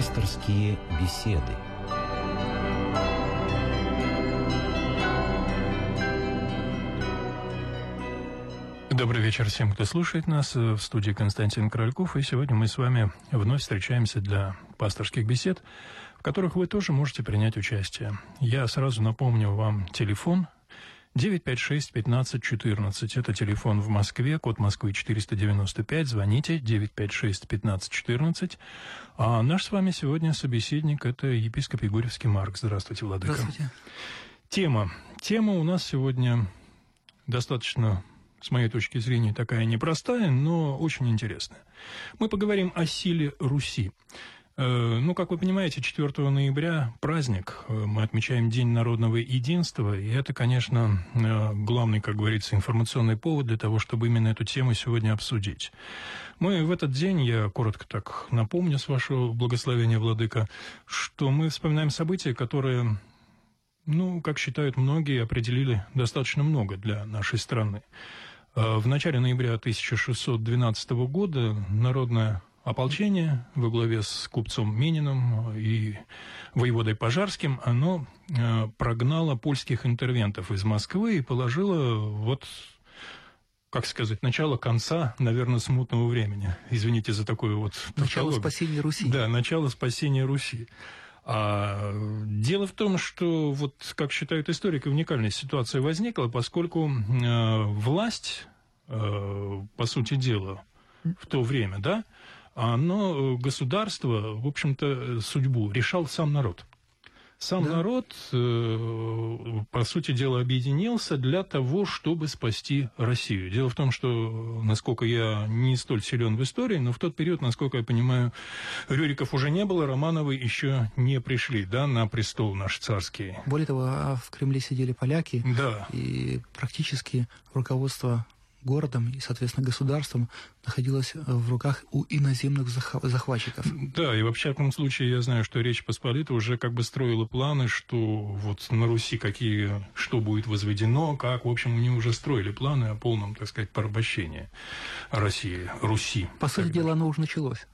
Пасторские беседы. Добрый вечер всем, кто слушает нас. В студии Константин Корольков. И сегодня мы с вами вновь встречаемся для пасторских бесед, в которых вы тоже можете принять участие. Я сразу напомню вам телефон 956-1514. Это телефон в Москве, код Москвы 495. Звоните 956-1514. А наш с вами сегодня собеседник – это епископ Егорьевский Марк. Здравствуйте, Владыка. Здравствуйте. Тема. Тема у нас сегодня достаточно с моей точки зрения, такая непростая, но очень интересная. Мы поговорим о силе Руси. Э, ну, как вы понимаете, 4 ноября праздник. Э, мы отмечаем День народного единства. И это, конечно, э, главный, как говорится, информационный повод для того, чтобы именно эту тему сегодня обсудить. Мы в этот день, я коротко так напомню, с вашего благословения, Владыка, что мы вспоминаем события, которые, ну, как считают многие, определили достаточно много для нашей страны. В начале ноября 1612 года народная ополчение во главе с купцом Мининым и воеводой Пожарским, оно э, прогнало польских интервентов из Москвы и положило вот как сказать, начало конца, наверное, смутного времени. Извините за такое вот... Начало спасения Руси. Да, начало спасения Руси. А дело в том, что, вот, как считают историки, уникальная ситуация возникла, поскольку э, власть, э, по сути дела, в то время, да, оно, э, государство, в общем-то, судьбу решал сам народ. Сам да. народ, э, по сути дела, объединился для того, чтобы спасти Россию. Дело в том, что, насколько я не столь силен в истории, но в тот период, насколько я понимаю, Рюриков уже не было, Романовы еще не пришли да, на престол наш царский. Более того, а в Кремле сидели поляки, да. и практически руководство городом и, соответственно, государством находилась в руках у иноземных захватчиков. Да, и вообще в этом случае я знаю, что Речь Посполита уже как бы строила планы, что вот на Руси какие, что будет возведено, как, в общем, они уже строили планы о полном, так сказать, порабощении России, Руси. По сути дела, оно уже началось.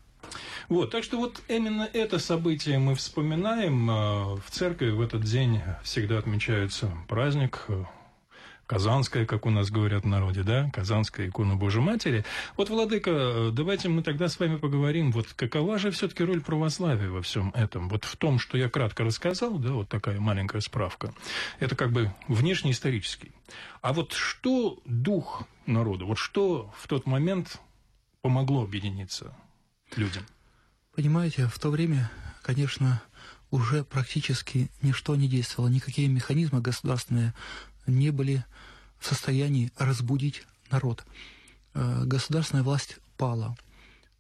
Вот, так что вот именно это событие мы вспоминаем. А, в церкви в этот день всегда отмечается праздник Казанская, как у нас говорят в народе, да, Казанская икона Божьей Матери. Вот, Владыка, давайте мы тогда с вами поговорим, вот какова же все-таки роль православия во всем этом? Вот в том, что я кратко рассказал, да, вот такая маленькая справка, это как бы внешнеисторический. А вот что дух народа, вот что в тот момент помогло объединиться людям? Понимаете, в то время, конечно, уже практически ничто не действовало, никакие механизмы государственные не были в состоянии разбудить народ. Э, государственная власть пала.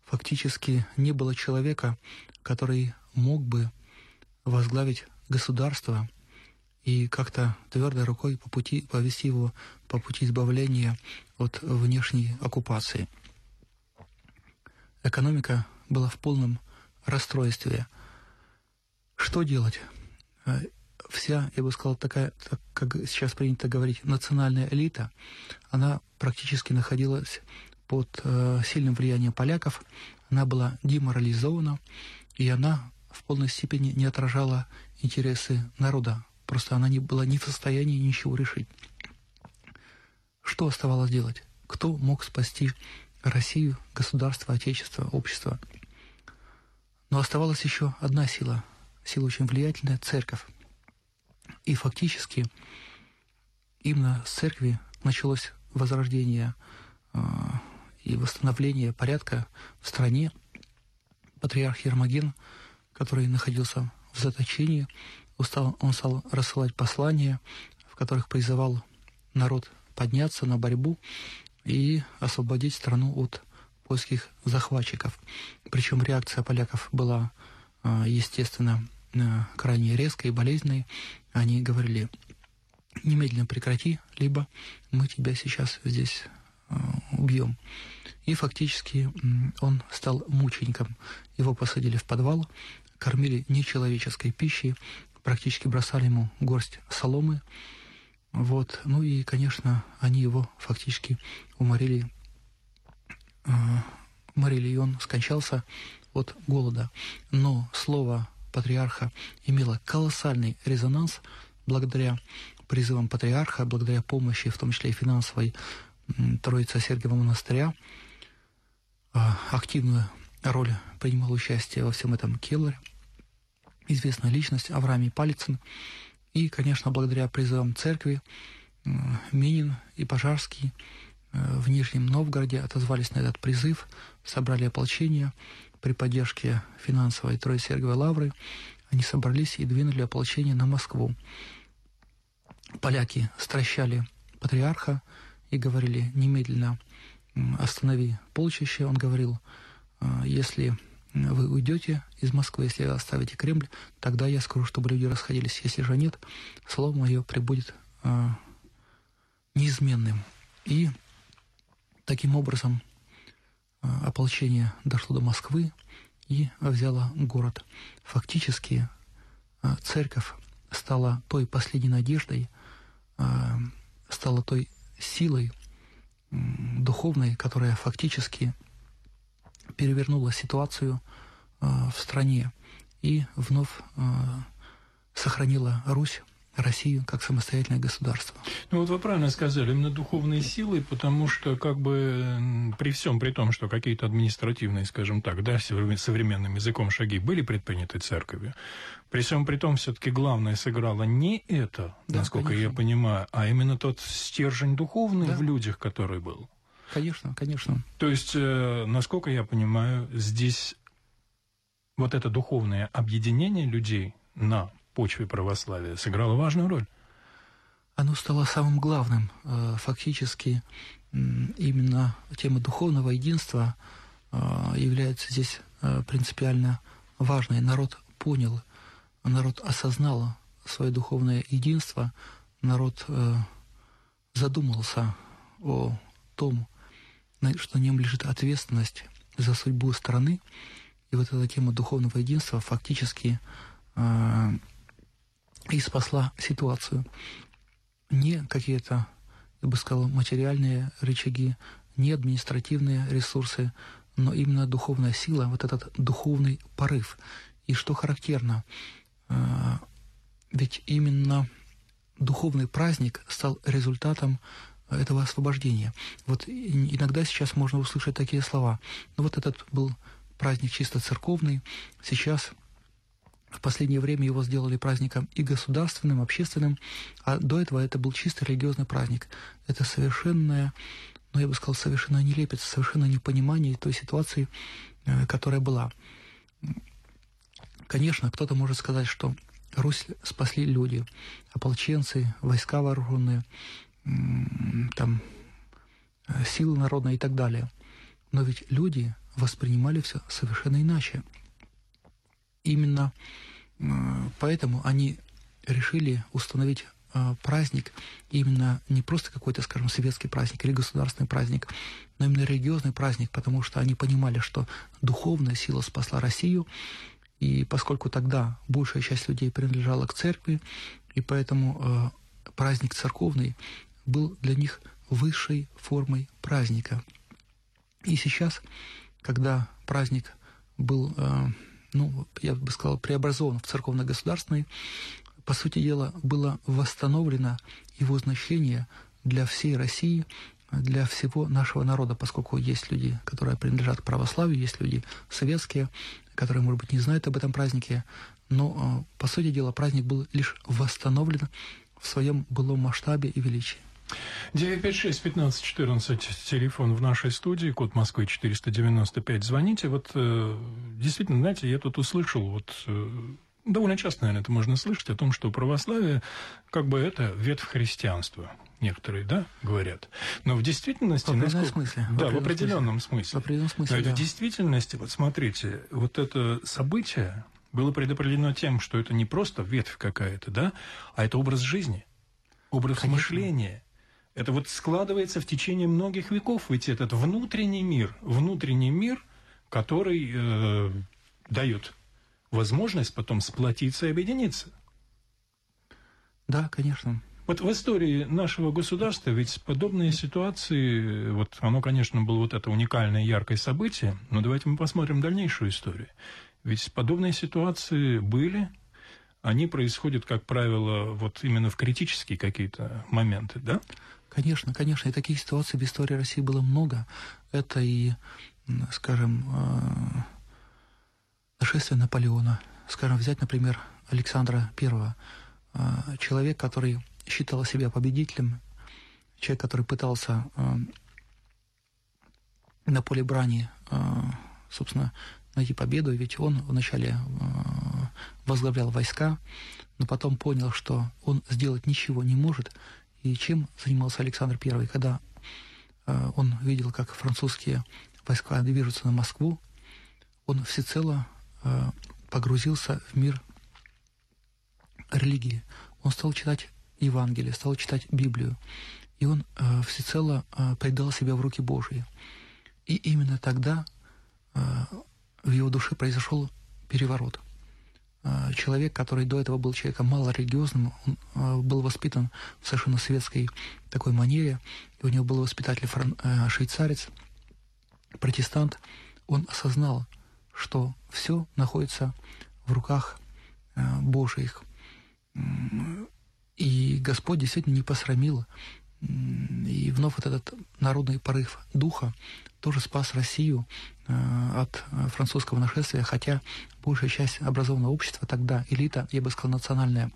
Фактически не было человека, который мог бы возглавить государство и как-то твердой рукой по пути, повести его по пути избавления от внешней оккупации. Экономика была в полном расстройстве. Что делать? Вся, я бы сказал, такая, так, как сейчас принято говорить, национальная элита, она практически находилась под э, сильным влиянием поляков, она была деморализована, и она в полной степени не отражала интересы народа. Просто она не была не в состоянии ничего решить. Что оставалось делать? Кто мог спасти Россию, государство, отечество, общество? Но оставалась еще одна сила, сила очень влиятельная – церковь. И фактически именно с церкви началось возрождение э, и восстановление порядка в стране. Патриарх Ермоген, который находился в заточении, устал, он стал рассылать послания, в которых призывал народ подняться на борьбу и освободить страну от польских захватчиков. Причем реакция поляков была, э, естественно, э, крайне резкой и болезненной они говорили, немедленно прекрати, либо мы тебя сейчас здесь э, убьем. И фактически он стал мучеником. Его посадили в подвал, кормили нечеловеческой пищей, практически бросали ему горсть соломы. Вот. Ну и, конечно, они его фактически уморили, э, уморили, и он скончался от голода. Но слово патриарха имело колоссальный резонанс благодаря призывам патриарха, благодаря помощи, в том числе и финансовой, Троица Сергиева монастыря. А, активную роль принимал участие во всем этом Келлер, известная личность Авраамий Палицын. И, конечно, благодаря призывам церкви Минин и Пожарский э, в Нижнем Новгороде отозвались на этот призыв, собрали ополчение при поддержке финансовой Троицы Сергиевой Лавры. Они собрались и двинули ополчение на Москву. Поляки стращали патриарха и говорили немедленно останови полчище. Он говорил, «А, если вы уйдете из Москвы, если оставите Кремль, тогда я скажу, чтобы люди расходились. Если же нет, слово мое прибудет э, неизменным. И таким образом э, ополчение дошло до Москвы и взяло город. Фактически э, церковь стала той последней надеждой, э, стала той силой духовной, которая фактически перевернула ситуацию э, в стране и вновь сохранила Русь Россию как самостоятельное государство. Ну вот вы правильно сказали, именно духовные силы, потому что как бы при всем при том, что какие-то административные, скажем так, да, современным языком шаги были предприняты церковью, при всем при том все-таки главное сыграло не это, да, насколько конечно. я понимаю, а именно тот стержень духовный да. в людях, который был. Конечно, конечно. То есть, э, насколько я понимаю, здесь вот это духовное объединение людей на почве православия сыграло важную роль. Оно стало самым главным. Э, фактически именно тема духовного единства э, является здесь принципиально важной. Народ понял, народ осознал свое духовное единство, народ задумался о том, что на нем лежит ответственность за судьбу страны. И вот эта тема духовного единства фактически э, и спасла ситуацию. Не какие-то, я бы сказал, материальные рычаги, не административные ресурсы, но именно духовная сила, вот этот духовный порыв. И что характерно, э, ведь именно духовный праздник стал результатом этого освобождения. Вот иногда сейчас можно услышать такие слова. Ну вот этот был праздник чисто церковный, сейчас в последнее время его сделали праздником и государственным, общественным, а до этого это был чисто религиозный праздник. Это совершенное, ну я бы сказал, совершенно нелепец, совершенно непонимание той ситуации, э, которая была. Конечно, кто-то может сказать, что Русь спасли люди, ополченцы, войска вооруженные, там, э, силы народные и так далее. Но ведь люди воспринимали все совершенно иначе. Именно э, поэтому они решили установить э, праздник именно не просто какой-то, скажем, светский праздник или государственный праздник, но именно религиозный праздник, потому что они понимали, что духовная сила спасла Россию, и поскольку тогда большая часть людей принадлежала к церкви, и поэтому э, праздник церковный был для них высшей формой праздника. И сейчас, когда праздник был, ну, я бы сказал, преобразован в церковно-государственный, по сути дела, было восстановлено его значение для всей России, для всего нашего народа, поскольку есть люди, которые принадлежат православию, есть люди советские, которые, может быть, не знают об этом празднике, но, э, по сути дела, праздник был лишь восстановлен в своем былом масштабе и величии. 956-1514, телефон в нашей студии, код Москвы 495, звоните. Вот э, действительно, знаете, я тут услышал, вот э, довольно часто, наверное, это можно слышать, о том, что православие, как бы это ветвь христианства. Некоторые, да, говорят. Но в действительности... В определенном насколько... смысле. Да, в определенном смысле. смысле. В определенном смысле, Но да. в действительности, вот смотрите, вот это событие было предопределено тем, что это не просто ветвь какая-то, да, а это образ жизни, образ Конечно. мышления, это вот складывается в течение многих веков, ведь этот внутренний мир, внутренний мир, который э, дает возможность потом сплотиться и объединиться. Да, конечно. Вот в истории нашего государства ведь подобные ситуации, вот оно, конечно, было вот это уникальное яркое событие, но давайте мы посмотрим дальнейшую историю. Ведь подобные ситуации были, они происходят, как правило, вот именно в критические какие-то моменты, да? Конечно, конечно. И таких ситуаций в истории России было много. Это и, скажем, э, нашествие Наполеона. Скажем, взять, например, Александра I. Э, человек, который считал себя победителем, человек, который пытался э, на поле брани, собственно, найти победу, ведь он вначале возглавлял войска, но потом понял, что он сделать ничего не может, и чем занимался Александр I, когда э, он видел, как французские войска движутся на Москву, он всецело э, погрузился в мир религии. Он стал читать Евангелие, стал читать Библию, и он э, всецело э, предал себя в руки Божьи. И именно тогда э, в его душе произошел переворот. Э, человек, который до этого был человеком малорелигиозным, он э, был воспитан в совершенно светской такой манере, и у него был воспитатель фран... Э, швейцарец, протестант, он осознал, что все находится в руках Божьих. И Господь действительно не посрамил. И вновь вот этот народный порыв духа тоже спас Россию от французского нашествия, хотя большая часть образованного общества тогда, элита, я бы сказал, национальная,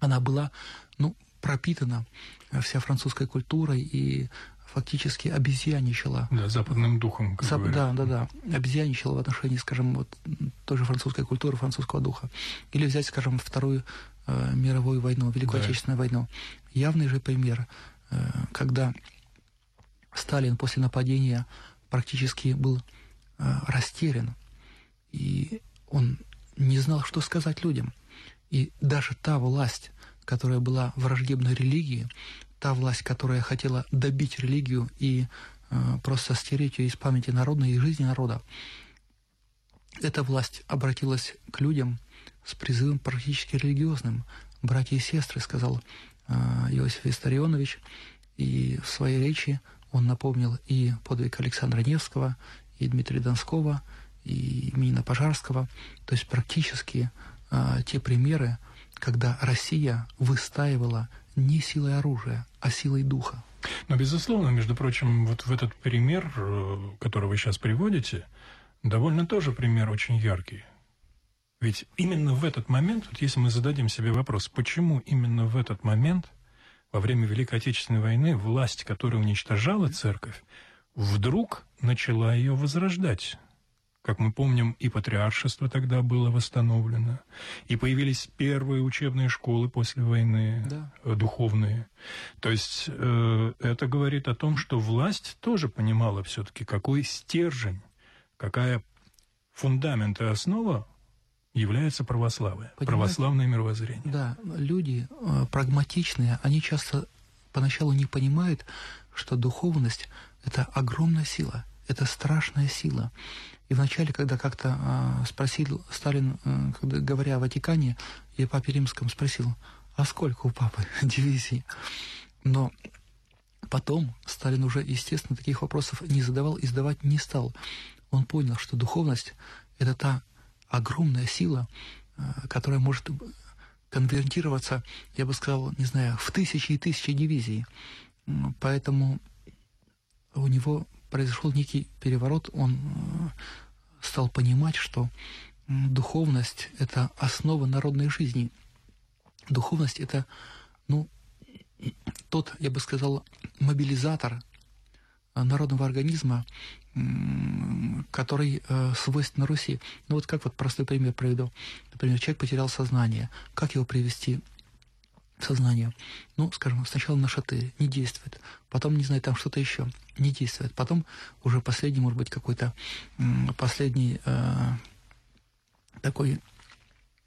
она была, ну, пропитана э, вся французской культурой и фактически обезьяничала. Да, западным духом, как Зап- Да, да, да. Обезьяничала в отношении, скажем, вот той же французской культуры, французского духа. Или взять, скажем, Вторую э, мировую войну, Великую да. Отечественную войну. Явный же пример, э, когда Сталин после нападения практически был э, растерян. И он не знал, что сказать людям. И даже та власть, которая была враждебной религии, та власть, которая хотела добить религию и э, просто стереть ее из памяти народной и жизни народа, эта власть обратилась к людям с призывом практически религиозным. «Братья и сестры», — сказал э, Иосиф Виссарионович, и в своей речи он напомнил и подвиг Александра Невского, и Дмитрия Донского, и Минина Пожарского, то есть практически а, те примеры, когда Россия выстаивала не силой оружия, а силой духа. Но, безусловно, между прочим, вот в этот пример, э, который вы сейчас приводите, довольно тоже пример очень яркий. Ведь именно в этот момент, вот если мы зададим себе вопрос, почему именно в этот момент, во время Великой Отечественной войны, власть, которая уничтожала церковь, вдруг начала ее возрождать? Как мы помним, и патриаршество тогда было восстановлено, и появились первые учебные школы после войны, да. Э, духовные. То есть э, это говорит о том, что власть тоже понимала все-таки, какой стержень, какая фундамент и основа является православие, Понимаете? православное мировоззрение. Да, люди э, прагматичные, они часто поначалу не понимают, что духовность – это огромная сила, это страшная сила. И вначале, когда как-то э, спросил Сталин, э, когда, говоря о Ватикане, я папе римском спросил, а сколько у папы дивизий? Но потом Сталин уже, естественно, таких вопросов не задавал и задавать не стал. Он понял, что духовность – это та огромная сила, э, которая может конвертироваться, я бы сказал, не знаю, в тысячи и тысячи дивизий. Поэтому у него произошел некий переворот, он э, стал понимать, что духовность – это основа народной жизни. Духовность – это, ну, тот, я бы сказал, мобилизатор народного организма, который э, свойственен Руси. Ну вот как вот простой пример приведу. Например, человек потерял сознание. Как его привести сознание. Ну, скажем, сначала на шатырь не действует, потом, не знаю, там что-то еще не действует, потом уже последний, может быть, какой-то последний э, такой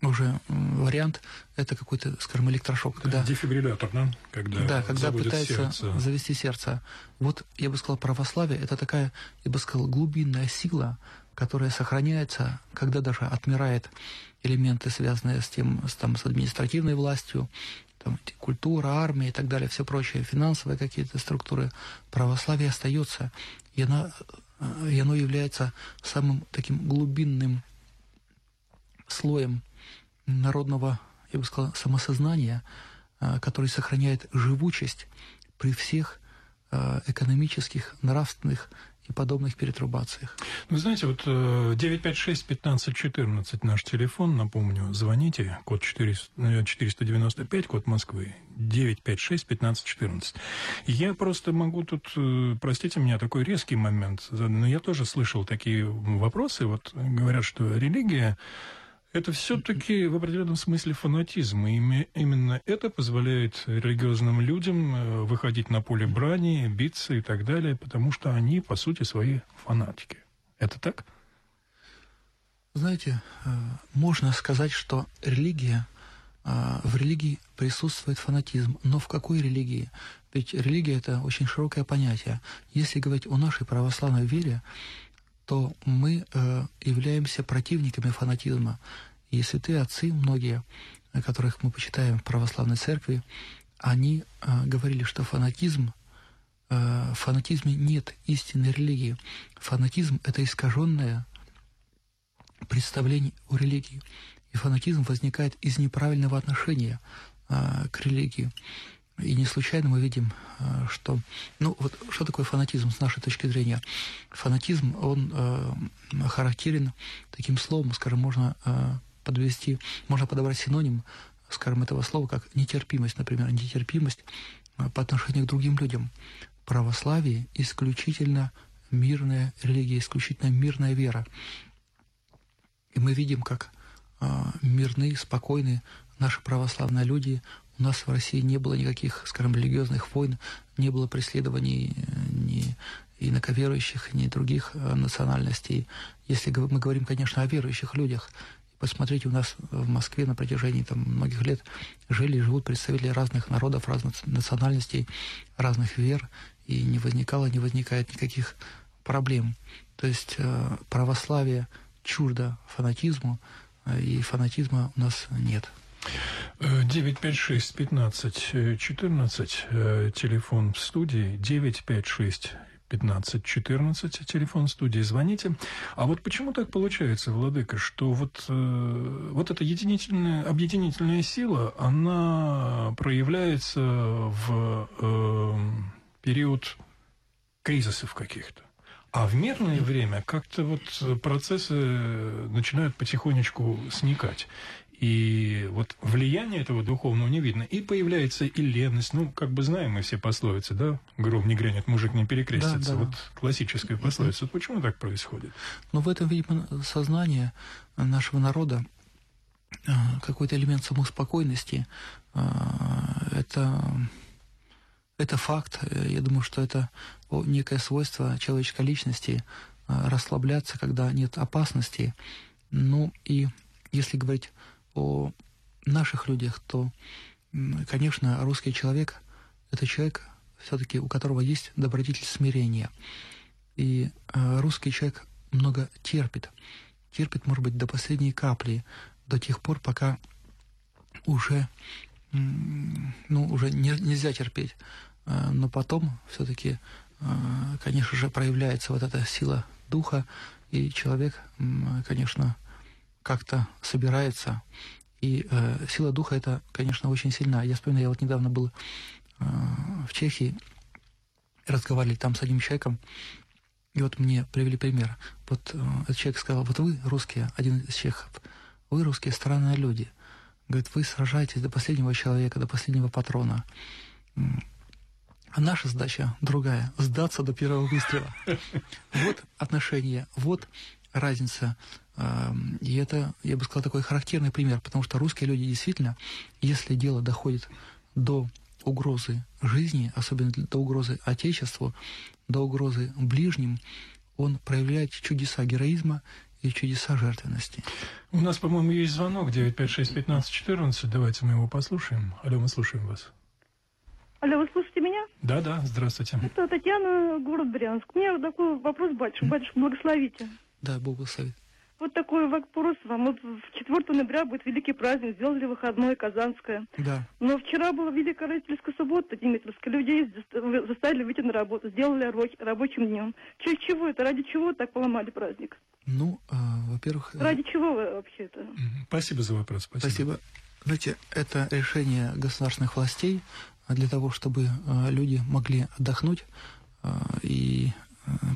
уже вариант это какой-то, скажем, электрошок. Когда, Дефибриллятор, да? Когда, да, когда пытается сердце. завести сердце. Вот, я бы сказал, православие – это такая, я бы сказал, глубинная сила, которая сохраняется, когда даже отмирает элементы, связанные с тем, с, там, с административной властью, там, культура, армия и так далее, все прочее, финансовые какие-то структуры, православие остается, и, она, э, и оно является самым таким глубинным слоем народного, я бы сказал, самосознания, э, который сохраняет живучесть при всех э, экономических, нравственных и подобных перетрубациях. Вы знаете, вот 956-1514 э, наш телефон, напомню, звоните, код 400, 495, код Москвы, 956-1514. Я просто могу тут, простите меня, такой резкий момент, но я тоже слышал такие вопросы, вот говорят, что религия это все-таки в определенном смысле фанатизм. И именно это позволяет религиозным людям э, выходить на поле брани, биться и так далее, потому что они, по сути, свои фанатики. Это так? Знаете, э, можно сказать, что религия, э, в религии присутствует фанатизм. Но в какой религии? Ведь религия – это очень широкое понятие. Если говорить о нашей православной вере, то мы э, являемся противниками фанатизма. И святые отцы, многие, которых мы почитаем в православной церкви, они э, говорили, что фанатизм, э, в фанатизме нет истинной религии. Фанатизм – это искаженное представление о религии. И фанатизм возникает из неправильного отношения э, к религии. И не случайно мы видим, э, что... Ну, вот что такое фанатизм с нашей точки зрения? Фанатизм, он э, характерен таким словом, скажем, можно э, подвести, можно подобрать синоним, скажем, этого слова, как нетерпимость, например, нетерпимость э, по отношению к другим людям. Православие исключительно мирная религия, исключительно мирная вера. И мы видим, как э, мирны, спокойны наши православные люди, у нас в России не было никаких, скажем, религиозных войн, не было преследований э, ни инаковерующих, ни других э, национальностей. Если мы говорим, конечно, о верующих людях, посмотрите, у нас в Москве на протяжении там, многих лет жили и живут представители разных народов, разных национальностей, разных вер, и не возникало, не возникает никаких проблем. То есть э, православие чуждо фанатизму, и фанатизма у нас нет. 956 15 14, телефон в студии, 956 15 14, телефон студии, звоните. А вот почему так получается, Владыка, что вот, э, вот эта единительная, объединительная сила, она проявляется в э, период кризисов каких-то? А в мирное время как-то вот процессы начинают потихонечку сникать. И вот влияние этого духовного не видно. И появляется и леность. Ну, как бы знаем мы все пословицы, да? Гром не грянет, мужик не перекрестится. Да, да. Вот классическая пословица. Вот почему так происходит? Ну, в этом, видимо, сознание нашего народа а, какой-то элемент самоуспокойности. А, это, это факт. Я думаю, что это некое свойство человеческой личности а, расслабляться, когда нет опасности. Ну и если говорить о наших людях, то, конечно, русский человек – это человек, все-таки у которого есть добродетель смирения. И э, русский человек много терпит. Терпит, может быть, до последней капли, до тех пор, пока уже, ну, уже не, нельзя терпеть. Э, но потом все-таки, э, конечно же, проявляется вот эта сила духа, и человек, конечно, как-то собирается. И э, сила духа это, конечно, очень сильна. Я вспоминаю, я вот недавно был э, в Чехии, разговаривали там с одним человеком, и вот мне привели пример. Вот э, этот человек сказал, вот вы, русские, один из чехов, вы, русские, странные люди. Говорит, вы сражаетесь до последнего человека, до последнего патрона. А наша задача другая – сдаться до первого выстрела. Вот отношения, вот разница и это, я бы сказал, такой характерный пример, потому что русские люди действительно, если дело доходит до угрозы жизни, особенно до угрозы Отечеству, до угрозы ближним, он проявляет чудеса героизма и чудеса жертвенности. У нас, по-моему, есть звонок 956-15-14. Давайте мы его послушаем. Алло, мы слушаем вас. Алло, вы слушаете меня? Да, да, здравствуйте. Это Татьяна, город Брянск. У меня такой вопрос, батюшка. Батюшка, благословите. Да, Бог благословит. Вот такой вопрос вам. Вот в 4 ноября будет великий праздник, сделали выходной Казанское. Да. Но вчера была Великая родительская суббота, Димитровская. Людей заставили выйти на работу, сделали рабочим днем. Через чего это? Ради чего так поломали праздник? Ну, э, во-первых... Ради чего вы вообще это? Спасибо за вопрос. Спасибо. Спасибо. Знаете, это решение государственных властей для того, чтобы э, люди могли отдохнуть э, и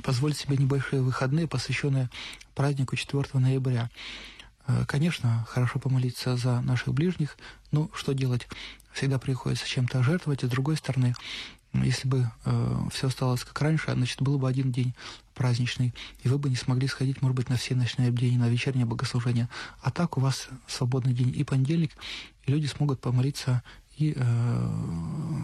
позволить себе небольшие выходные, посвященные празднику 4 ноября. Э, конечно, хорошо помолиться за наших ближних, но что делать? Всегда приходится чем-то жертвовать, и с другой стороны, если бы э, все осталось как раньше, значит, был бы один день праздничный, и вы бы не смогли сходить, может быть, на все ночные бдения, на вечернее богослужение. А так у вас свободный день и понедельник, и люди смогут помолиться и э,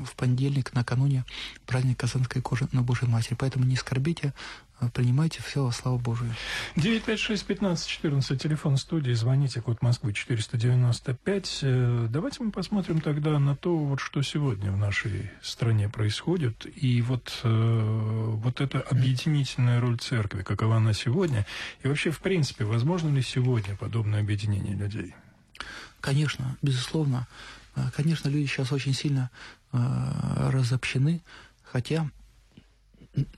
в понедельник, накануне праздник Казанской кожи на Божьей Матери. Поэтому не скорбите, а принимайте все во славу Божию. 956-15-14, телефон студии, звоните, код Москвы 495. Э, давайте мы посмотрим тогда на то, вот что сегодня в нашей стране происходит, и вот, э, вот эта объединительная роль церкви, какова она сегодня, и вообще, в принципе, возможно ли сегодня подобное объединение людей? Конечно, безусловно. А, конечно, люди сейчас очень сильно э, разобщены, хотя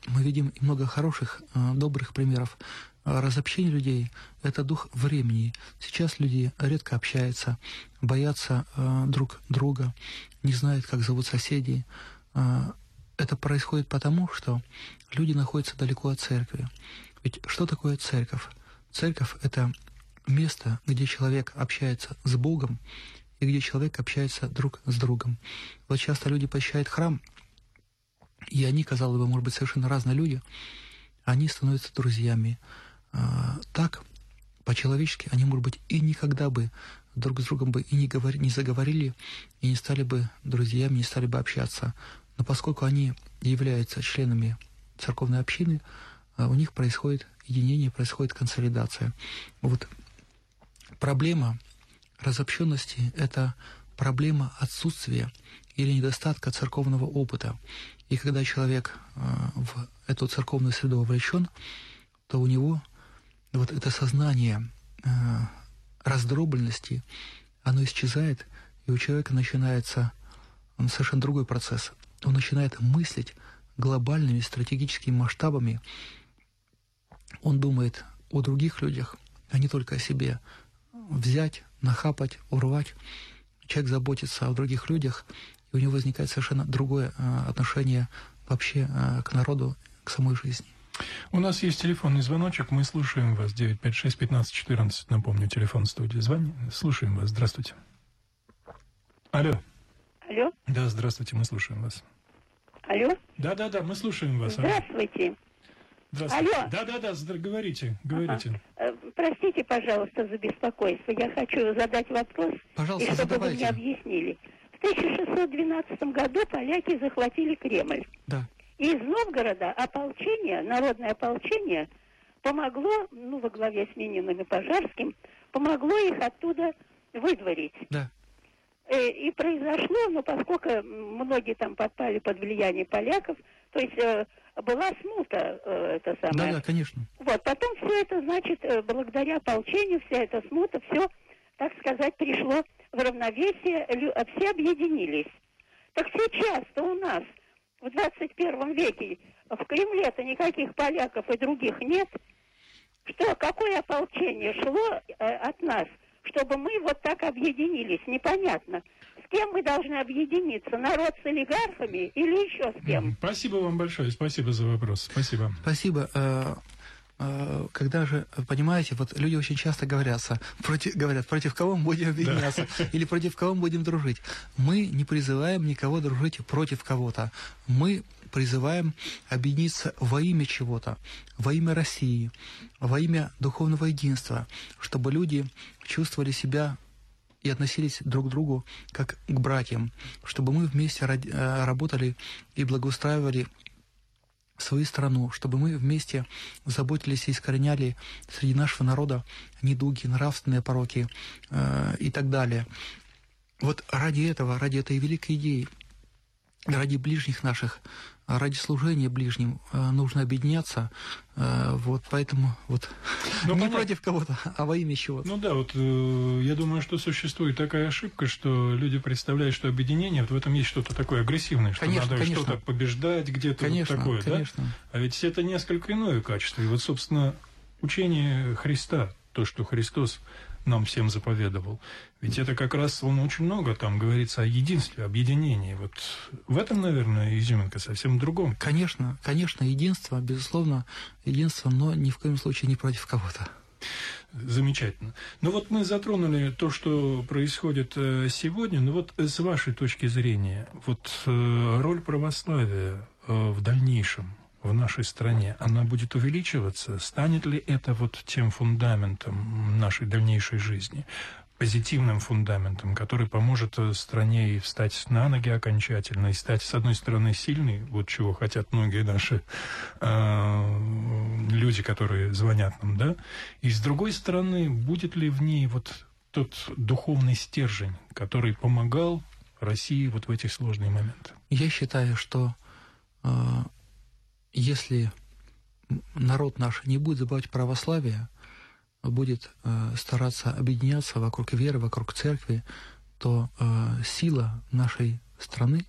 мы видим и много хороших, э, добрых примеров. Разобщение людей – это дух времени. Сейчас люди редко общаются, боятся друг друга, не знают, как зовут соседей. Это происходит потому, что люди находятся далеко от церкви. Ведь что такое церковь? Церковь – это место, где человек общается с Богом и где человек общается друг с другом. Вот часто люди посещают храм, и они, казалось бы, может быть, совершенно разные люди, они становятся друзьями. А, так, по-человечески, они, может быть, и никогда бы друг с другом бы и не, говори, не заговорили, и не стали бы друзьями, не стали бы общаться. Но поскольку они являются членами церковной общины, а, у них происходит единение, происходит консолидация. Вот проблема разобщенности – это проблема отсутствия или недостатка церковного опыта. И когда человек э, в эту церковную среду вовлечен, то у него вот это сознание э, раздробленности, оно исчезает, и у человека начинается совершенно другой процесс. Он начинает мыслить глобальными стратегическими масштабами. Он думает о других людях, а не только о себе. Взять, нахапать, урвать. Человек заботится о других людях, и у него возникает совершенно другое а, отношение вообще а, к народу, к самой жизни. У нас есть телефонный звоночек, мы слушаем вас. 956-1514, напомню, телефон студии. Звони, слушаем вас, здравствуйте. Алло. Алло. Да, здравствуйте, мы слушаем вас. Алло. Да-да-да, мы слушаем вас. Здравствуйте. Здравствуйте. Алло. Да-да-да, говорите, говорите. Ага. Э, простите, пожалуйста, за беспокойство. Я хочу задать вопрос, пожалуйста, и чтобы задавайте. вы мне объяснили. В 1612 году поляки захватили Кремль. Да. И из Новгорода ополчение, народное ополчение, помогло, ну, во главе с Мининым и Пожарским, помогло их оттуда выдворить. Да. Э, и произошло, ну, поскольку многие там подпали под влияние поляков, то есть э, была смута, э, это самое. Да, да, конечно. Вот, потом все это, значит, э, благодаря ополчению, вся эта смута, все, так сказать, пришло в равновесие, э, все объединились. Так сейчас-то у нас в 21 веке в Кремле-то никаких поляков и других нет. Что, какое ополчение шло э, от нас, чтобы мы вот так объединились, непонятно кем мы должны объединиться? Народ с олигархами или еще с кем? Спасибо вам большое, спасибо за вопрос. Спасибо. Спасибо. Э, э, когда же, понимаете, вот люди очень часто говорят, против, говорят, против кого мы будем объединяться да. или против кого мы будем дружить. Мы не призываем никого дружить против кого-то. Мы призываем объединиться во имя чего-то, во имя России, во имя духовного единства, чтобы люди чувствовали себя и относились друг к другу как к братьям, чтобы мы вместе э, работали и благоустраивали свою страну, чтобы мы вместе заботились и искореняли среди нашего народа недуги, нравственные пороки э, и так далее. Вот ради этого, ради этой великой идеи, ради ближних наших, ради служения ближним э, нужно объединяться. Э, вот поэтому вот ну, не понятно. против кого-то, а во имя чего-то. Ну да, вот э, я думаю, что существует такая ошибка, что люди представляют, что объединение, вот в этом есть что-то такое агрессивное, что конечно, надо что-то побеждать где-то конечно, вот такое, конечно. да? А ведь это несколько иное качество. И вот, собственно, учение Христа, то, что Христос нам всем заповедовал. Ведь это как раз, он очень много там говорится о единстве, объединении. Вот в этом, наверное, изюминка совсем другом. Конечно, конечно, единство, безусловно, единство, но ни в коем случае не против кого-то. Замечательно. Ну вот мы затронули то, что происходит э, сегодня. Ну вот с вашей точки зрения, вот э, роль православия э, в дальнейшем, в нашей стране, она будет увеличиваться? Станет ли это вот тем фундаментом нашей дальнейшей жизни? позитивным фундаментом, который поможет стране и встать на ноги окончательно, и стать, с одной стороны, сильной, вот чего хотят многие наши э, люди, которые звонят нам, да, и с другой стороны, будет ли в ней вот тот духовный стержень, который помогал России вот в эти сложные моменты? Я считаю, что э, если народ наш не будет забывать православие, будет э, стараться объединяться вокруг веры, вокруг церкви, то э, сила нашей страны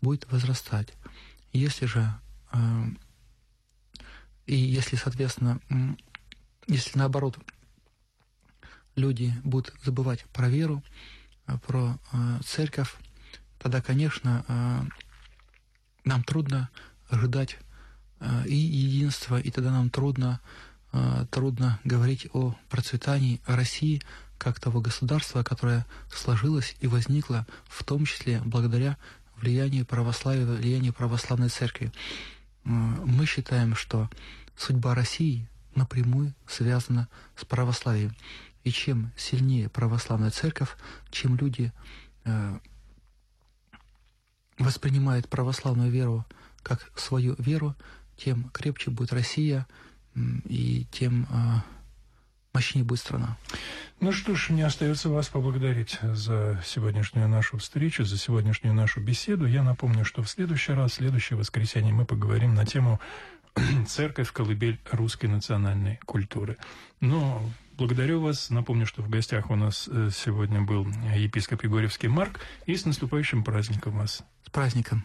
будет возрастать. Если же э, и если, соответственно, если наоборот люди будут забывать про веру, э, про э, церковь, тогда, конечно, э, нам трудно ожидать и единства, и тогда нам трудно, э, трудно говорить о процветании России как того государства, которое сложилось и возникло в том числе благодаря влиянию православия, влиянию православной церкви. Э, мы считаем, что судьба России напрямую связана с православием. И чем сильнее православная церковь, чем люди воспринимают православную веру как свою веру, тем крепче будет Россия и тем а, мощнее будет страна. Ну что ж, мне остается вас поблагодарить за сегодняшнюю нашу встречу, за сегодняшнюю нашу беседу. Я напомню, что в следующий раз, в следующее воскресенье мы поговорим на тему «Церковь, колыбель русской национальной культуры». Но благодарю вас. Напомню, что в гостях у нас э, сегодня был епископ Егорьевский Марк. И с наступающим праздником вас. С праздником.